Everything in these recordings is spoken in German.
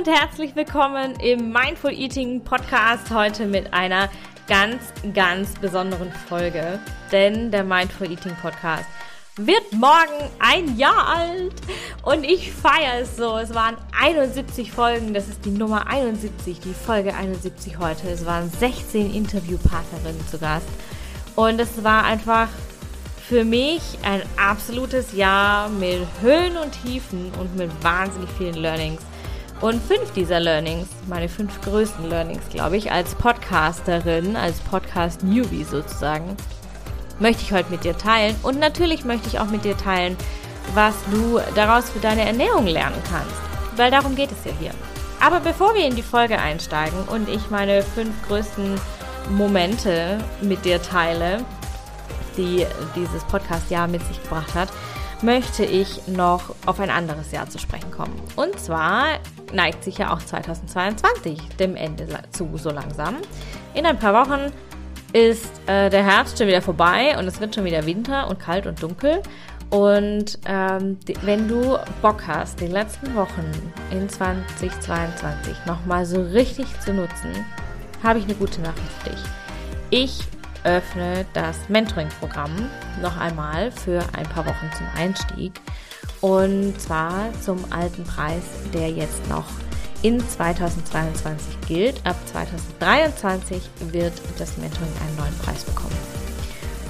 und herzlich willkommen im Mindful Eating Podcast heute mit einer ganz, ganz besonderen Folge. Denn der Mindful Eating Podcast wird morgen ein Jahr alt und ich feiere es so. Es waren 71 Folgen, das ist die Nummer 71, die Folge 71 heute. Es waren 16 Interviewpartnerinnen zu Gast und es war einfach für mich ein absolutes Jahr mit Höhen und Tiefen und mit wahnsinnig vielen Learnings. Und fünf dieser Learnings, meine fünf größten Learnings, glaube ich, als Podcasterin, als Podcast-Newbie sozusagen, möchte ich heute mit dir teilen. Und natürlich möchte ich auch mit dir teilen, was du daraus für deine Ernährung lernen kannst. Weil darum geht es ja hier. Aber bevor wir in die Folge einsteigen und ich meine fünf größten Momente mit dir teile, die dieses Podcast-Jahr mit sich gebracht hat, möchte ich noch auf ein anderes Jahr zu sprechen kommen. Und zwar neigt sich ja auch 2022 dem Ende zu, so langsam. In ein paar Wochen ist äh, der Herbst schon wieder vorbei und es wird schon wieder Winter und kalt und dunkel. Und ähm, wenn du Bock hast, die letzten Wochen in 2022 nochmal so richtig zu nutzen, habe ich eine gute Nachricht für dich. Ich öffne das Mentoring-Programm noch einmal für ein paar Wochen zum Einstieg. Und zwar zum alten Preis, der jetzt noch in 2022 gilt. Ab 2023 wird das Mentoring einen neuen Preis bekommen.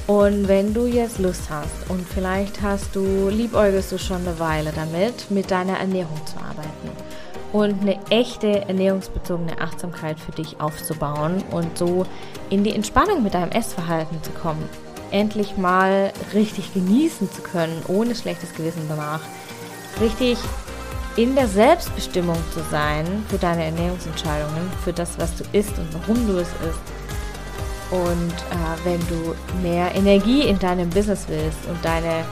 Und wenn du jetzt Lust hast und vielleicht hast du, liebäugelst du schon eine Weile damit, mit deiner Ernährung zu arbeiten und eine echte ernährungsbezogene Achtsamkeit für dich aufzubauen und so in die Entspannung mit deinem Essverhalten zu kommen. Endlich mal richtig genießen zu können, ohne schlechtes Gewissen danach. Richtig in der Selbstbestimmung zu sein für deine Ernährungsentscheidungen, für das, was du isst und warum du es isst. Und äh, wenn du mehr Energie in deinem Business willst und deine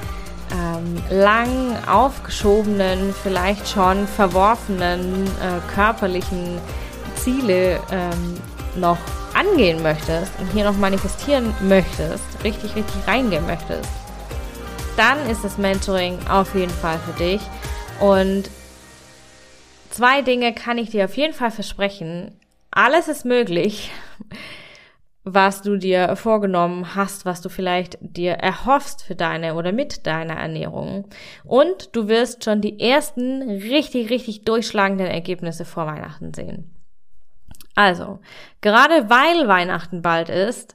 ähm, lang aufgeschobenen, vielleicht schon verworfenen äh, körperlichen Ziele ähm, noch angehen möchtest und hier noch manifestieren möchtest, richtig, richtig reingehen möchtest, dann ist das Mentoring auf jeden Fall für dich. Und zwei Dinge kann ich dir auf jeden Fall versprechen. Alles ist möglich was du dir vorgenommen hast, was du vielleicht dir erhoffst für deine oder mit deiner Ernährung. Und du wirst schon die ersten richtig, richtig durchschlagenden Ergebnisse vor Weihnachten sehen. Also, gerade weil Weihnachten bald ist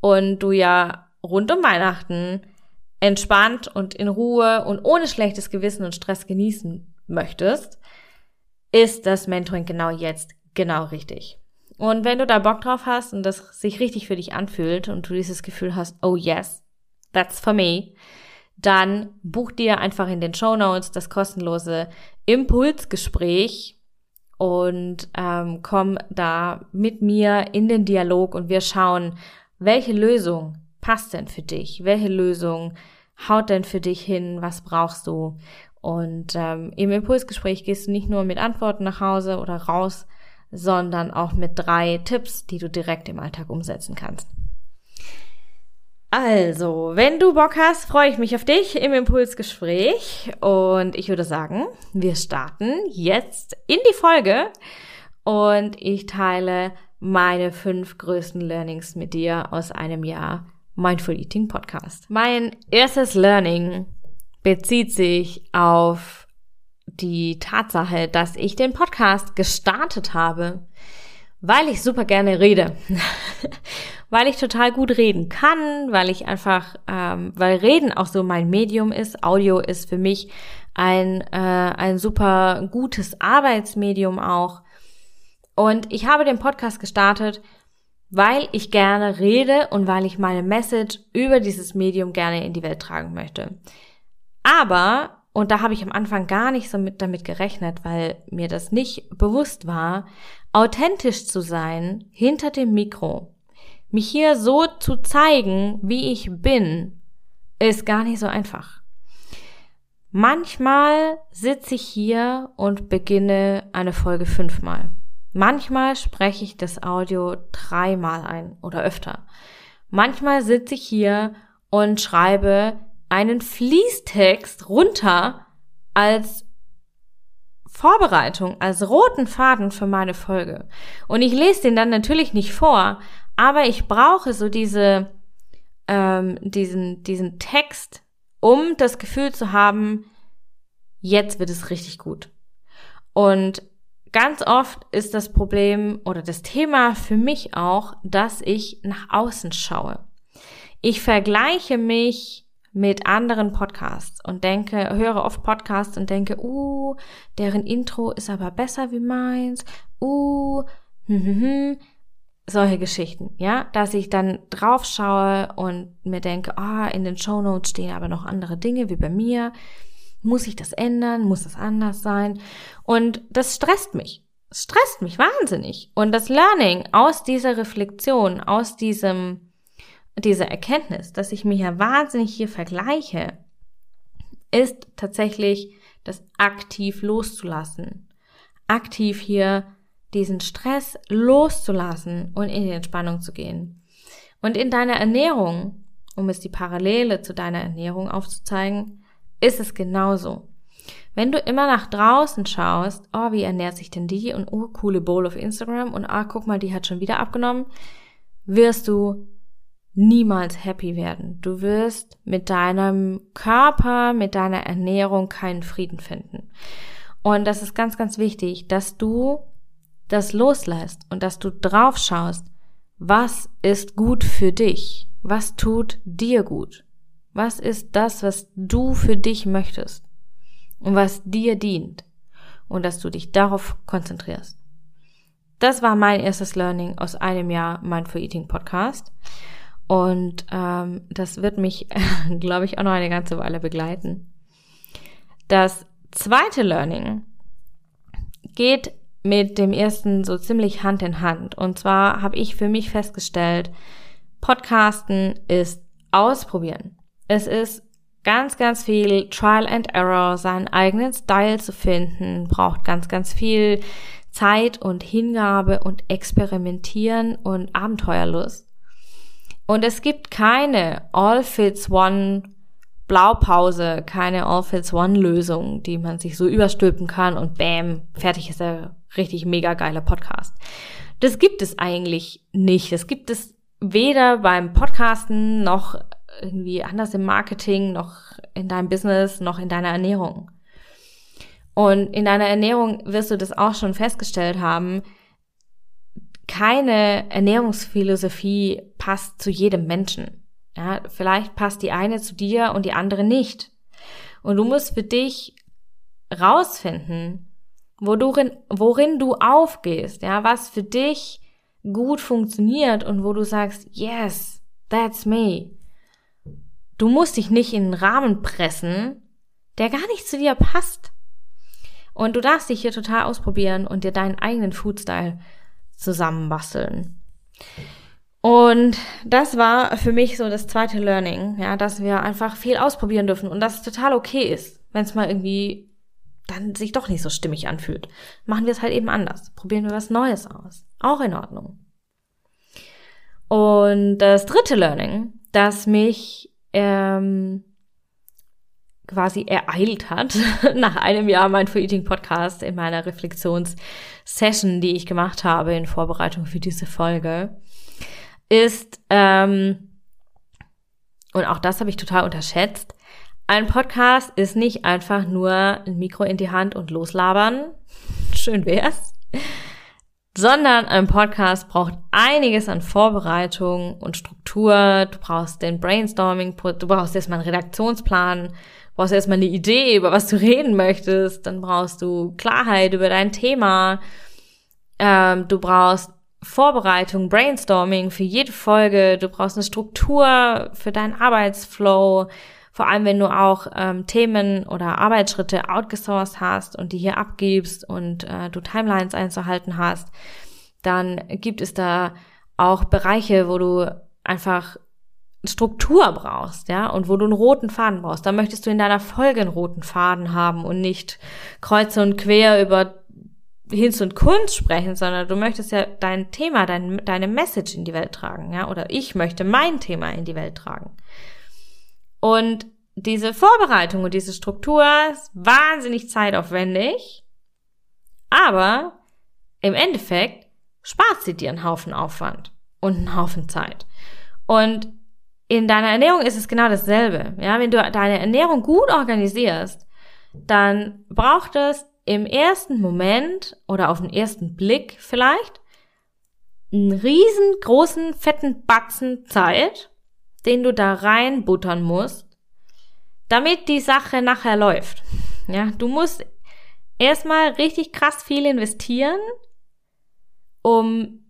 und du ja rund um Weihnachten entspannt und in Ruhe und ohne schlechtes Gewissen und Stress genießen möchtest, ist das Mentoring genau jetzt genau richtig. Und wenn du da Bock drauf hast und das sich richtig für dich anfühlt und du dieses Gefühl hast, oh yes, that's for me, dann buch dir einfach in den Show Notes das kostenlose Impulsgespräch und ähm, komm da mit mir in den Dialog und wir schauen, welche Lösung passt denn für dich? Welche Lösung haut denn für dich hin? Was brauchst du? Und ähm, im Impulsgespräch gehst du nicht nur mit Antworten nach Hause oder raus, sondern auch mit drei Tipps, die du direkt im Alltag umsetzen kannst. Also, wenn du Bock hast, freue ich mich auf dich im Impulsgespräch und ich würde sagen, wir starten jetzt in die Folge und ich teile meine fünf größten Learnings mit dir aus einem Jahr Mindful Eating Podcast. Mein erstes Learning bezieht sich auf die Tatsache, dass ich den Podcast gestartet habe, weil ich super gerne rede, weil ich total gut reden kann, weil ich einfach, ähm, weil Reden auch so mein Medium ist. Audio ist für mich ein äh, ein super gutes Arbeitsmedium auch. Und ich habe den Podcast gestartet, weil ich gerne rede und weil ich meine Message über dieses Medium gerne in die Welt tragen möchte. Aber und da habe ich am Anfang gar nicht so mit damit gerechnet, weil mir das nicht bewusst war, authentisch zu sein hinter dem Mikro. Mich hier so zu zeigen, wie ich bin, ist gar nicht so einfach. Manchmal sitze ich hier und beginne eine Folge fünfmal. Manchmal spreche ich das Audio dreimal ein oder öfter. Manchmal sitze ich hier und schreibe einen Fließtext runter als Vorbereitung, als roten Faden für meine Folge. Und ich lese den dann natürlich nicht vor, aber ich brauche so diese, ähm, diesen, diesen Text, um das Gefühl zu haben, jetzt wird es richtig gut. Und ganz oft ist das Problem oder das Thema für mich auch, dass ich nach außen schaue. Ich vergleiche mich mit anderen Podcasts und denke, höre oft Podcasts und denke, uh, deren Intro ist aber besser wie meins, uh, hm, hm, hm, solche Geschichten, ja, dass ich dann drauf schaue und mir denke, ah, in den Show Notes stehen aber noch andere Dinge wie bei mir. Muss ich das ändern? Muss das anders sein? Und das stresst mich. Es stresst mich wahnsinnig. Und das Learning aus dieser Reflexion, aus diesem, dieser Erkenntnis, dass ich mich ja wahnsinnig hier vergleiche, ist tatsächlich das aktiv loszulassen. Aktiv hier diesen Stress loszulassen und in die Entspannung zu gehen. Und in deiner Ernährung, um es die Parallele zu deiner Ernährung aufzuzeigen, ist es genauso. Wenn du immer nach draußen schaust, oh, wie ernährt sich denn die und oh, coole Bowl auf Instagram und ah, guck mal, die hat schon wieder abgenommen, wirst du niemals happy werden. Du wirst mit deinem Körper, mit deiner Ernährung keinen Frieden finden. Und das ist ganz, ganz wichtig, dass du das loslässt und dass du drauf schaust, was ist gut für dich? Was tut dir gut? Was ist das, was du für dich möchtest und was dir dient? Und dass du dich darauf konzentrierst. Das war mein erstes Learning aus einem Jahr Mindful Eating Podcast. Und ähm, das wird mich, glaube ich, auch noch eine ganze Weile begleiten. Das zweite Learning geht mit dem ersten so ziemlich Hand in Hand. Und zwar habe ich für mich festgestellt, Podcasten ist ausprobieren. Es ist ganz, ganz viel Trial and Error, seinen eigenen Style zu finden, braucht ganz, ganz viel Zeit und Hingabe und Experimentieren und Abenteuerlust. Und es gibt keine All Fits One Blaupause, keine All Fits One Lösung, die man sich so überstülpen kann und bam, fertig ist der richtig mega geiler Podcast. Das gibt es eigentlich nicht. Das gibt es weder beim Podcasten noch irgendwie anders im Marketing, noch in deinem Business, noch in deiner Ernährung. Und in deiner Ernährung wirst du das auch schon festgestellt haben. Keine Ernährungsphilosophie passt zu jedem Menschen. Ja, vielleicht passt die eine zu dir und die andere nicht. Und du musst für dich rausfinden, worin, worin du aufgehst, ja, was für dich gut funktioniert und wo du sagst, yes, that's me. Du musst dich nicht in einen Rahmen pressen, der gar nicht zu dir passt. Und du darfst dich hier total ausprobieren und dir deinen eigenen Foodstyle zusammenbasteln. Und das war für mich so das zweite Learning, ja, dass wir einfach viel ausprobieren dürfen und dass es total okay ist, wenn es mal irgendwie dann sich doch nicht so stimmig anfühlt. Machen wir es halt eben anders. Probieren wir was Neues aus. Auch in Ordnung. Und das dritte Learning, das mich ähm, quasi ereilt hat, nach einem Jahr mein For Eating Podcast in meiner Reflexionssession, die ich gemacht habe in Vorbereitung für diese Folge, ist, ähm, und auch das habe ich total unterschätzt, ein Podcast ist nicht einfach nur ein Mikro in die Hand und loslabern. Schön wär's. Sondern ein Podcast braucht einiges an Vorbereitung und Struktur. Du brauchst den Brainstorming, du brauchst erstmal einen Redaktionsplan, brauchst erstmal eine Idee, über was du reden möchtest. Dann brauchst du Klarheit über dein Thema. Ähm, du brauchst Vorbereitung, Brainstorming für jede Folge. Du brauchst eine Struktur für deinen Arbeitsflow vor allem, wenn du auch ähm, Themen oder Arbeitsschritte outgesourced hast und die hier abgibst und äh, du Timelines einzuhalten hast, dann gibt es da auch Bereiche, wo du einfach Struktur brauchst, ja, und wo du einen roten Faden brauchst. Da möchtest du in deiner Folge einen roten Faden haben und nicht kreuze und quer über Hinz und Kunst sprechen, sondern du möchtest ja dein Thema, dein, deine Message in die Welt tragen, ja, oder ich möchte mein Thema in die Welt tragen. Und diese Vorbereitung und diese Struktur ist wahnsinnig zeitaufwendig. Aber im Endeffekt spart sie dir einen Haufen Aufwand und einen Haufen Zeit. Und in deiner Ernährung ist es genau dasselbe. Ja, wenn du deine Ernährung gut organisierst, dann braucht es im ersten Moment oder auf den ersten Blick vielleicht einen riesengroßen fetten Batzen Zeit, den du da reinbuttern musst, damit die Sache nachher läuft. Ja, du musst erstmal richtig krass viel investieren, um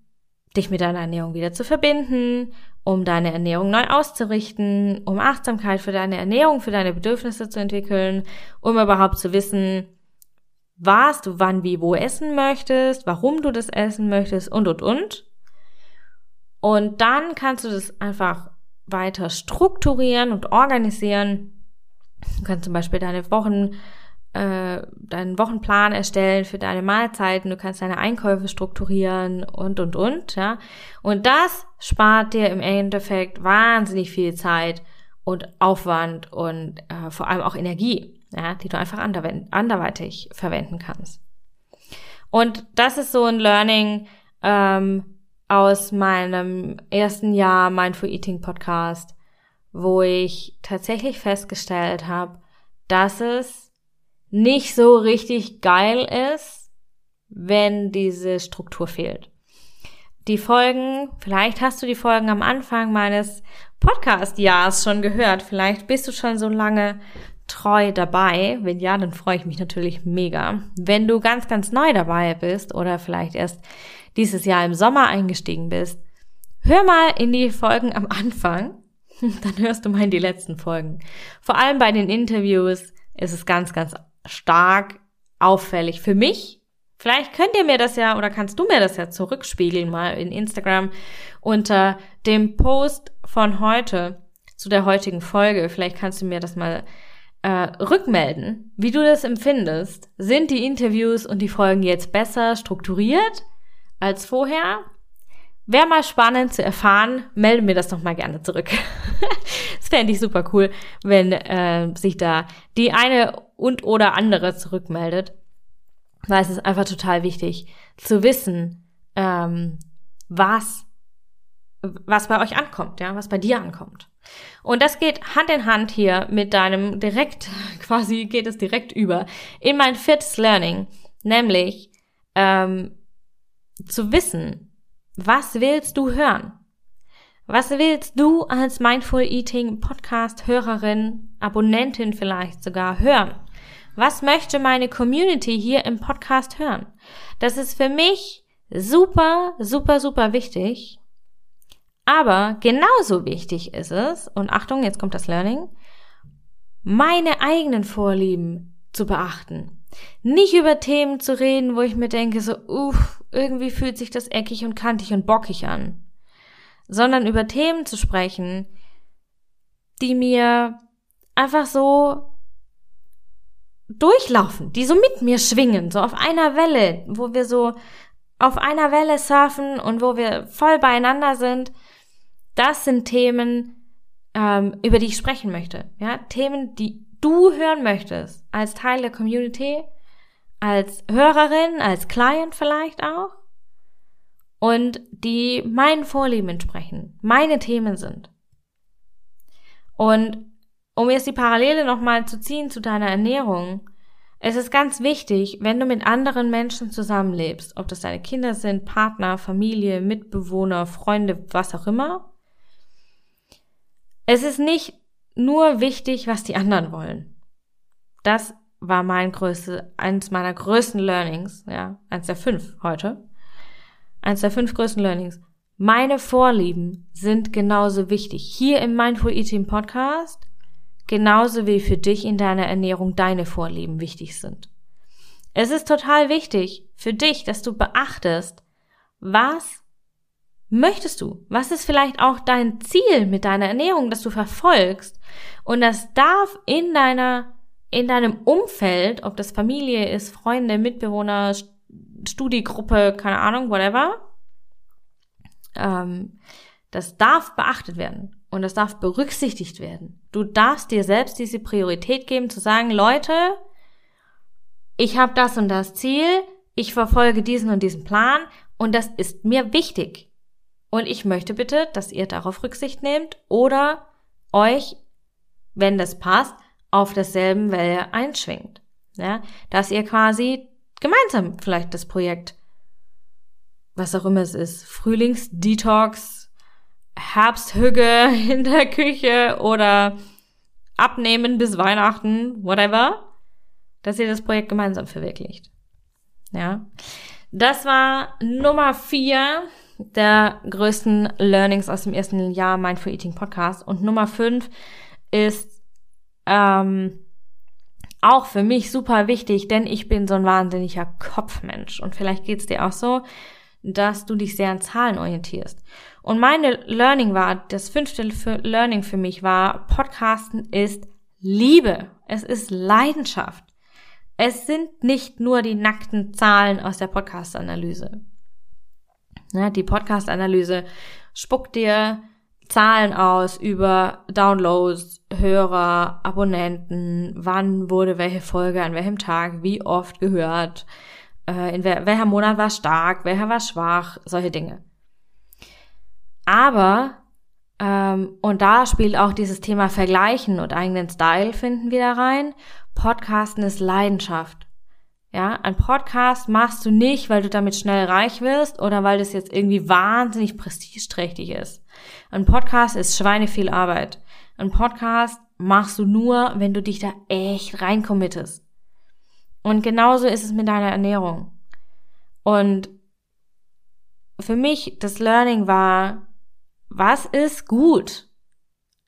dich mit deiner Ernährung wieder zu verbinden, um deine Ernährung neu auszurichten, um Achtsamkeit für deine Ernährung, für deine Bedürfnisse zu entwickeln, um überhaupt zu wissen, was du wann, wie, wo essen möchtest, warum du das essen möchtest und, und, und. Und dann kannst du das einfach weiter strukturieren und organisieren. Du kannst zum Beispiel deine Wochen äh, deinen Wochenplan erstellen für deine Mahlzeiten, du kannst deine Einkäufe strukturieren und, und, und, ja. Und das spart dir im Endeffekt wahnsinnig viel Zeit und Aufwand und äh, vor allem auch Energie, ja, die du einfach anderweitig verwenden kannst. Und das ist so ein Learning ähm, aus meinem ersten Jahr Mindful Eating Podcast, wo ich tatsächlich festgestellt habe, dass es nicht so richtig geil ist, wenn diese Struktur fehlt. Die Folgen, vielleicht hast du die Folgen am Anfang meines Podcast-Jahres schon gehört, vielleicht bist du schon so lange treu dabei. Wenn ja, dann freue ich mich natürlich mega. Wenn du ganz, ganz neu dabei bist oder vielleicht erst dieses Jahr im Sommer eingestiegen bist, hör mal in die Folgen am Anfang. Dann hörst du mal in die letzten Folgen. Vor allem bei den Interviews ist es ganz, ganz stark auffällig für mich. Vielleicht könnt ihr mir das ja oder kannst du mir das ja zurückspiegeln mal in Instagram unter dem Post von heute zu der heutigen Folge. Vielleicht kannst du mir das mal äh, rückmelden, wie du das empfindest. Sind die Interviews und die Folgen jetzt besser strukturiert als vorher? Wäre mal spannend zu erfahren, melde mir das doch mal gerne zurück. das fände ich super cool, wenn äh, sich da die eine und oder andere zurückmeldet. Weil es ist einfach total wichtig zu wissen, ähm, was, was bei euch ankommt, ja, was bei dir ankommt. Und das geht Hand in Hand hier mit deinem direkt, quasi geht es direkt über in mein viertes Learning, nämlich ähm, zu wissen, was willst du hören? Was willst du als Mindful Eating Podcast Hörerin, Abonnentin vielleicht sogar hören? Was möchte meine Community hier im Podcast hören? Das ist für mich super, super, super wichtig. Aber genauso wichtig ist es, und Achtung, jetzt kommt das Learning, meine eigenen Vorlieben zu beachten. Nicht über Themen zu reden, wo ich mir denke, so, uff, irgendwie fühlt sich das eckig und kantig und bockig an, sondern über Themen zu sprechen, die mir einfach so durchlaufen, die so mit mir schwingen, so auf einer Welle, wo wir so auf einer Welle surfen und wo wir voll beieinander sind. Das sind Themen, ähm, über die ich sprechen möchte. Ja, Themen, die du hören möchtest als Teil der Community als Hörerin, als Client vielleicht auch und die meinen Vorlieben entsprechen, meine Themen sind. Und um jetzt die Parallele nochmal zu ziehen zu deiner Ernährung, es ist ganz wichtig, wenn du mit anderen Menschen zusammenlebst, ob das deine Kinder sind, Partner, Familie, Mitbewohner, Freunde, was auch immer. Es ist nicht nur wichtig, was die anderen wollen. Das war mein größte, eins meiner größten Learnings, ja, eins der fünf heute. Eins der fünf größten Learnings. Meine Vorlieben sind genauso wichtig. Hier im Mindful Eating Podcast, genauso wie für dich in deiner Ernährung deine Vorlieben wichtig sind. Es ist total wichtig für dich, dass du beachtest, was möchtest du? Was ist vielleicht auch dein Ziel mit deiner Ernährung, das du verfolgst? Und das darf in deiner in deinem Umfeld, ob das Familie ist, Freunde, Mitbewohner, Studiegruppe, keine Ahnung, whatever, ähm, das darf beachtet werden und das darf berücksichtigt werden. Du darfst dir selbst diese Priorität geben, zu sagen, Leute, ich habe das und das Ziel, ich verfolge diesen und diesen Plan und das ist mir wichtig. Und ich möchte bitte, dass ihr darauf Rücksicht nehmt oder euch, wenn das passt, auf derselben Welle einschwingt. Ja, dass ihr quasi gemeinsam vielleicht das Projekt, was auch immer es ist, Frühlingsdetox, Herbsthüge in der Küche oder abnehmen bis Weihnachten, whatever, dass ihr das Projekt gemeinsam verwirklicht. Ja. Das war Nummer vier der größten Learnings aus dem ersten Jahr Mindful Eating Podcast. Und Nummer fünf ist ähm, auch für mich super wichtig, denn ich bin so ein wahnsinniger Kopfmensch. Und vielleicht geht's dir auch so, dass du dich sehr an Zahlen orientierst. Und meine Learning war, das fünfte Learning für mich war, Podcasten ist Liebe. Es ist Leidenschaft. Es sind nicht nur die nackten Zahlen aus der Podcast-Analyse. Ja, die Podcast-Analyse spuckt dir Zahlen aus über Downloads, Hörer, Abonnenten, wann wurde welche Folge an welchem Tag, wie oft gehört, äh, in wel welcher Monat war stark, welcher war schwach, solche Dinge. Aber, ähm, und da spielt auch dieses Thema Vergleichen und eigenen Style finden wieder rein. Podcasten ist Leidenschaft. Ja, ein Podcast machst du nicht, weil du damit schnell reich wirst oder weil das jetzt irgendwie wahnsinnig prestigeträchtig ist. Ein Podcast ist schweineviel Arbeit. Ein Podcast machst du nur, wenn du dich da echt reinkommittest. Und genauso ist es mit deiner Ernährung. Und für mich das Learning war, was ist gut?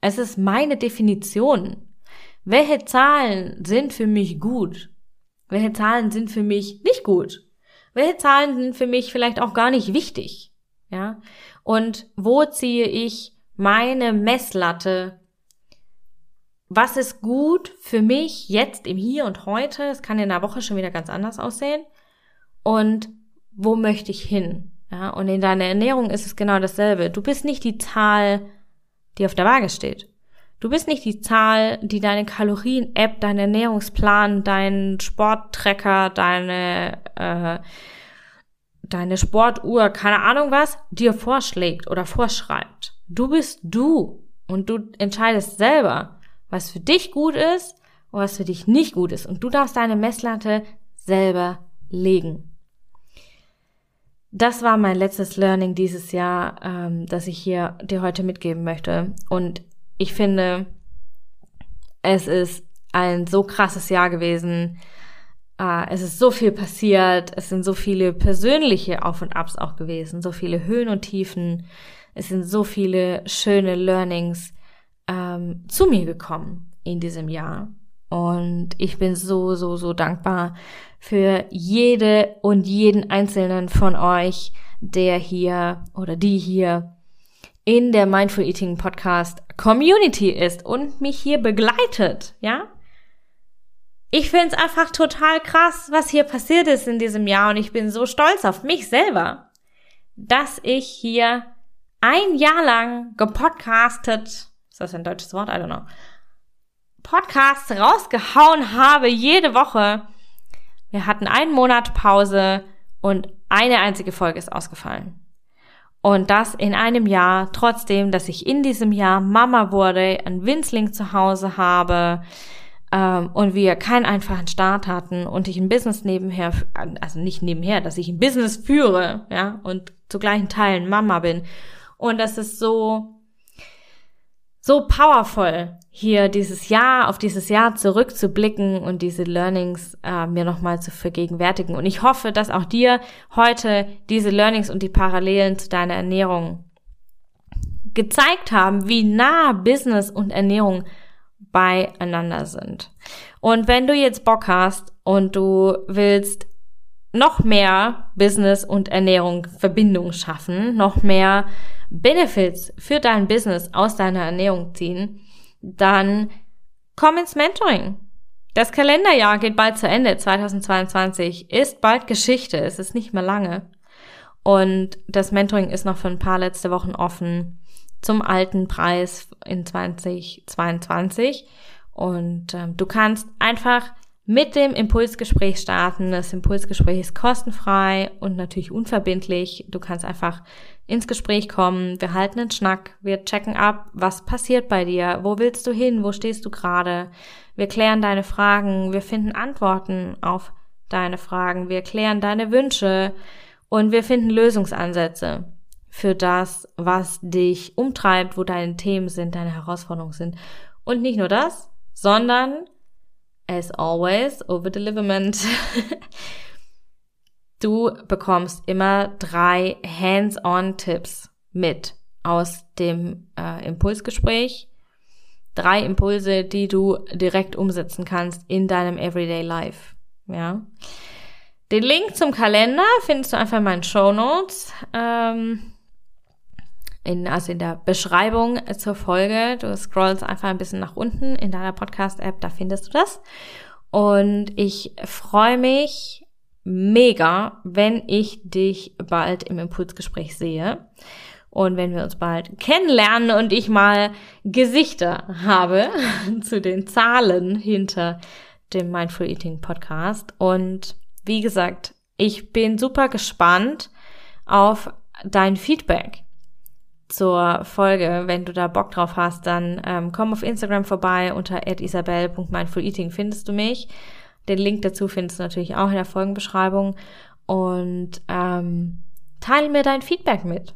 Es ist meine Definition. Welche Zahlen sind für mich gut? Welche Zahlen sind für mich nicht gut? Welche Zahlen sind für mich vielleicht auch gar nicht wichtig? Ja? Und wo ziehe ich meine Messlatte? Was ist gut für mich jetzt im Hier und heute? Es kann in einer Woche schon wieder ganz anders aussehen. Und wo möchte ich hin? Ja, und in deiner Ernährung ist es genau dasselbe. Du bist nicht die Zahl, die auf der Waage steht. Du bist nicht die Zahl, die deine Kalorien-App, dein Ernährungsplan, dein Sporttrecker, deine, äh, deine Sportuhr, keine Ahnung was, dir vorschlägt oder vorschreibt. Du bist du und du entscheidest selber, was für dich gut ist und was für dich nicht gut ist. Und du darfst deine Messlatte selber legen. Das war mein letztes Learning dieses Jahr, ähm, das ich hier dir heute mitgeben möchte. Und ich finde, es ist ein so krasses Jahr gewesen. Uh, es ist so viel passiert. Es sind so viele persönliche Auf und Abs auch gewesen. So viele Höhen und Tiefen. Es sind so viele schöne Learnings ähm, zu mir gekommen in diesem Jahr. Und ich bin so, so, so dankbar für jede und jeden einzelnen von euch, der hier oder die hier in der Mindful Eating Podcast Community ist und mich hier begleitet, ja? Ich find's einfach total krass, was hier passiert ist in diesem Jahr und ich bin so stolz auf mich selber, dass ich hier ein Jahr lang gepodcastet, ist das ein deutsches Wort? I don't know. Podcasts rausgehauen habe jede Woche. Wir hatten einen Monat Pause und eine einzige Folge ist ausgefallen. Und das in einem Jahr, trotzdem, dass ich in diesem Jahr Mama wurde, ein Winzling zu Hause habe ähm, und wir keinen einfachen Start hatten und ich ein Business nebenher, also nicht nebenher, dass ich ein Business führe, ja, und zu gleichen Teilen Mama bin. Und das ist so, so powerful, hier dieses Jahr, auf dieses Jahr zurückzublicken und diese Learnings äh, mir nochmal zu vergegenwärtigen. Und ich hoffe, dass auch dir heute diese Learnings und die Parallelen zu deiner Ernährung gezeigt haben, wie nah Business und Ernährung beieinander sind. Und wenn du jetzt Bock hast und du willst noch mehr Business und Ernährung Verbindung schaffen, noch mehr Benefits für dein Business aus deiner Ernährung ziehen, dann komm ins Mentoring. Das Kalenderjahr geht bald zu Ende. 2022 ist bald Geschichte. Es ist nicht mehr lange. Und das Mentoring ist noch für ein paar letzte Wochen offen zum alten Preis in 2022. Und ähm, du kannst einfach mit dem Impulsgespräch starten. Das Impulsgespräch ist kostenfrei und natürlich unverbindlich. Du kannst einfach ins Gespräch kommen. Wir halten einen Schnack. Wir checken ab, was passiert bei dir. Wo willst du hin? Wo stehst du gerade? Wir klären deine Fragen. Wir finden Antworten auf deine Fragen. Wir klären deine Wünsche und wir finden Lösungsansätze für das, was dich umtreibt, wo deine Themen sind, deine Herausforderungen sind. Und nicht nur das, sondern as always, over deliverment. du bekommst immer drei Hands-on-Tipps mit aus dem äh, Impulsgespräch. Drei Impulse, die du direkt umsetzen kannst in deinem Everyday Life. Ja. Den Link zum Kalender findest du einfach in meinen Show Notes. Ähm, in, also in der Beschreibung zur Folge. Du scrollst einfach ein bisschen nach unten in deiner Podcast-App, da findest du das. Und ich freue mich mega, wenn ich dich bald im Impulsgespräch sehe. Und wenn wir uns bald kennenlernen und ich mal Gesichter habe zu den Zahlen hinter dem Mindful Eating Podcast. Und wie gesagt, ich bin super gespannt auf dein Feedback zur Folge. Wenn du da Bock drauf hast, dann ähm, komm auf Instagram vorbei unter isabel.mindfuleating findest du mich. Den Link dazu findest du natürlich auch in der Folgenbeschreibung. Und ähm, teile mir dein Feedback mit.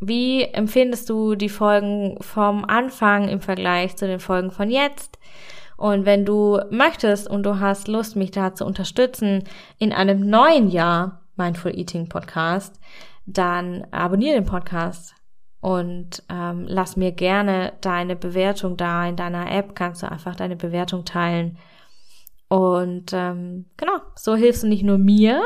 Wie empfindest du die Folgen vom Anfang im Vergleich zu den Folgen von jetzt? Und wenn du möchtest und du hast Lust, mich da zu unterstützen in einem neuen Jahr Mindful Eating Podcast, dann abonniere den Podcast und ähm, lass mir gerne deine Bewertung da. In deiner App kannst du einfach deine Bewertung teilen. Und ähm, genau, so hilfst du nicht nur mir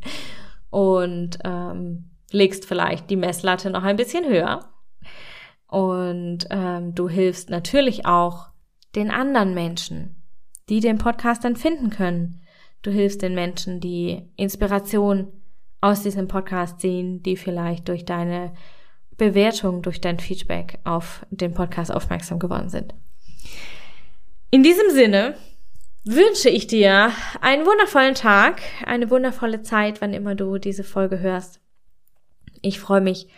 und ähm, legst vielleicht die Messlatte noch ein bisschen höher. Und ähm, du hilfst natürlich auch den anderen Menschen, die den Podcast dann finden können. Du hilfst den Menschen, die Inspiration aus diesem Podcast ziehen, die vielleicht durch deine Bewertung durch dein Feedback auf den Podcast aufmerksam geworden sind. In diesem Sinne wünsche ich dir einen wundervollen Tag, eine wundervolle Zeit, wann immer du diese Folge hörst. Ich freue mich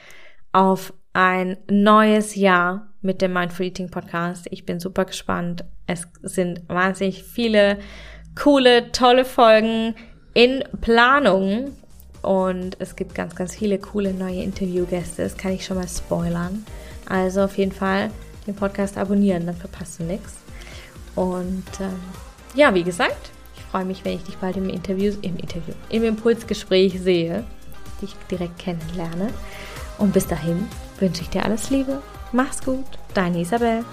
auf ein neues Jahr mit dem Mindful Eating Podcast. Ich bin super gespannt. Es sind wahnsinnig viele coole, tolle Folgen in Planung und es gibt ganz, ganz viele coole neue Interviewgäste. Das kann ich schon mal spoilern. Also auf jeden Fall den Podcast abonnieren, dann verpasst du nichts. Und ähm, ja, wie gesagt, ich freue mich, wenn ich dich bald im Interview, im Interview, im Impulsgespräch sehe, dich direkt kennenlerne. Und bis dahin wünsche ich dir alles Liebe. Mach's gut, deine Isabel.